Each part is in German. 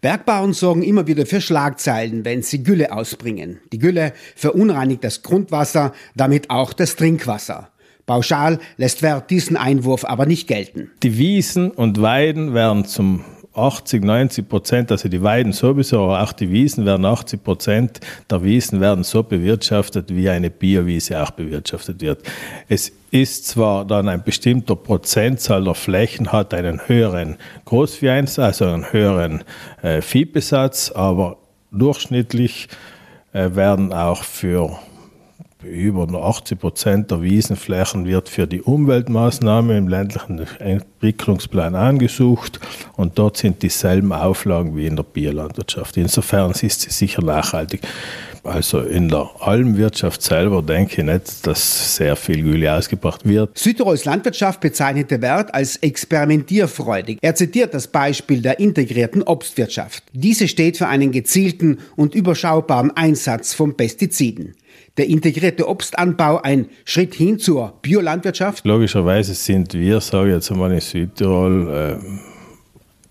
Bergbauern sorgen immer wieder für Schlagzeilen, wenn sie Gülle ausbringen. Die Gülle verunreinigt das Grundwasser, damit auch das Trinkwasser. Pauschal lässt Wert diesen Einwurf aber nicht gelten. Die Wiesen und Weiden werden zum 80, 90 Prozent, also die Weiden sowieso, aber auch die Wiesen werden 80 Prozent der Wiesen werden so bewirtschaftet, wie eine Biowiese auch bewirtschaftet wird. Es ist zwar dann ein bestimmter Prozentzahl der Flächen hat einen höheren Großvieheinsatz, also einen höheren äh, Viehbesatz, aber durchschnittlich äh, werden auch für über 80 Prozent der Wiesenflächen wird für die Umweltmaßnahme im ländlichen Entwicklungsplan angesucht und dort sind dieselben Auflagen wie in der Biolandwirtschaft. Insofern ist sie sicher nachhaltig. Also in der Almwirtschaft selber denke ich nicht, dass sehr viel Gülle ausgebracht wird. Südtirols Landwirtschaft bezeichnete Wert als experimentierfreudig. Er zitiert das Beispiel der integrierten Obstwirtschaft. Diese steht für einen gezielten und überschaubaren Einsatz von Pestiziden der integrierte Obstanbau ein Schritt hin zur Biolandwirtschaft? Logischerweise sind wir, sage ich jetzt einmal in Südtirol, äh,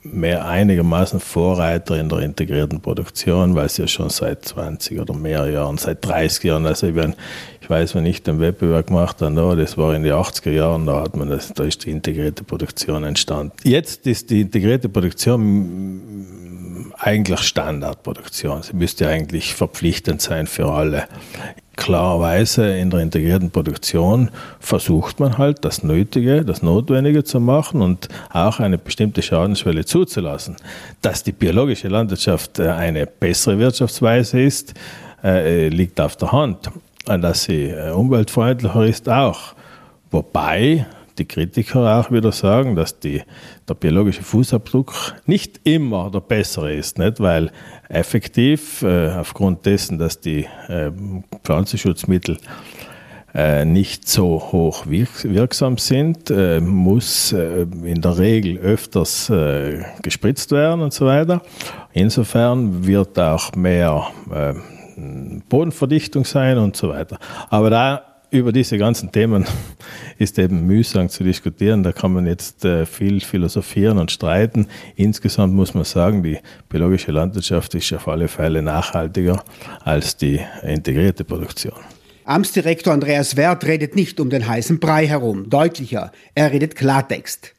mehr einigermaßen Vorreiter in der integrierten Produktion, weil es ja schon seit 20 oder mehr Jahren, seit 30 Jahren, also ich, bin, ich weiß, wenn ich den Wettbewerb gemacht habe, das war in den 80er Jahren, da hat man das, da ist die integrierte Produktion entstanden. Jetzt ist die integrierte Produktion eigentlich Standardproduktion. Sie müsste eigentlich verpflichtend sein für alle klarerweise in der integrierten Produktion versucht man halt das Nötige, das Notwendige zu machen und auch eine bestimmte Schadensschwelle zuzulassen. Dass die biologische Landwirtschaft äh, eine bessere Wirtschaftsweise ist, äh, liegt auf der Hand. Dass sie äh, umweltfreundlicher ist auch. Wobei die Kritiker auch wieder sagen, dass die, der biologische Fußabdruck nicht immer der bessere ist, nicht? weil effektiv äh, aufgrund dessen, dass die äh, Pflanzenschutzmittel nicht so hoch wirksam sind, äh, muss äh, in der Regel öfters äh, gespritzt werden und so weiter. Insofern wird auch mehr Bodenverdichtung sein und so weiter. Aber da über diese ganzen Themen ist eben mühsam zu diskutieren. Da kann man jetzt äh, viel philosophieren und streiten. Insgesamt muss man sagen, die biologische Landwirtschaft ist auf alle Fälle nachhaltiger als die integrierte Produktion. Amtsdirektor Andreas Wert redet nicht um den heißen Brei herum. Deutlicher, er redet Klartext.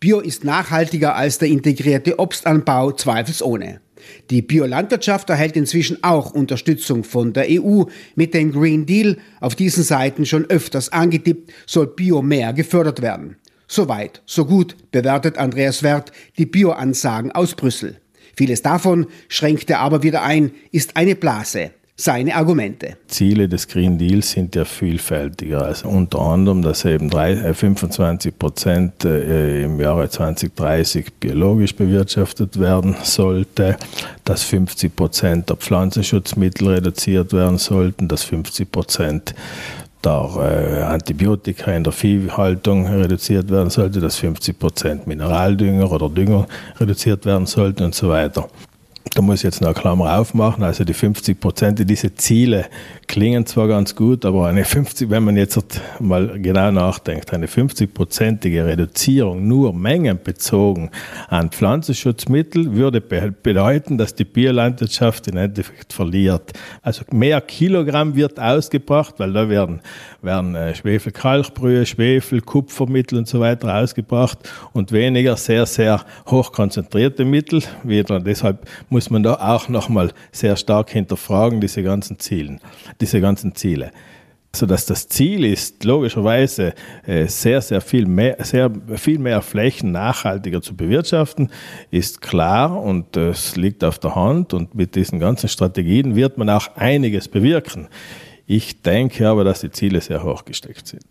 Bio ist nachhaltiger als der integrierte Obstanbau, zweifelsohne. Die Biolandwirtschaft erhält inzwischen auch Unterstützung von der EU. Mit dem Green Deal, auf diesen Seiten schon öfters angetippt, soll Bio mehr gefördert werden. Soweit, so gut bewertet Andreas Wert die Bioansagen aus Brüssel. Vieles davon schränkt er aber wieder ein, ist eine Blase seine Argumente. Ziele des Green Deals sind ja vielfältiger. Also unter anderem, dass eben 25 äh, Prozent äh, im Jahre 2030 biologisch bewirtschaftet werden sollte, dass 50 Prozent der Pflanzenschutzmittel reduziert werden sollten, dass 50 Prozent der äh, Antibiotika in der Viehhaltung reduziert werden sollte, dass 50 Prozent Mineraldünger oder Dünger reduziert werden sollten und so weiter da muss ich jetzt noch eine Klammer aufmachen, also die 50 Prozent, diese Ziele klingen zwar ganz gut, aber eine 50, wenn man jetzt mal genau nachdenkt, eine 50-prozentige Reduzierung nur mengenbezogen an Pflanzenschutzmittel würde bedeuten, dass die Biolandwirtschaft im Endeffekt verliert. Also mehr Kilogramm wird ausgebracht, weil da werden, werden äh, Schwefelkalkbrühe, Schwefel, Kupfermittel und so weiter ausgebracht und weniger sehr, sehr hochkonzentrierte Mittel. Wieder. Deshalb muss man da auch nochmal sehr stark hinterfragen, diese ganzen Ziele diese ganzen Ziele. Sodass das Ziel ist, logischerweise äh, sehr, sehr viel mehr, sehr viel mehr Flächen nachhaltiger zu bewirtschaften, ist klar und es liegt auf der Hand. Und mit diesen ganzen Strategien wird man auch einiges bewirken. Ich denke aber, dass die Ziele sehr hoch gesteckt sind.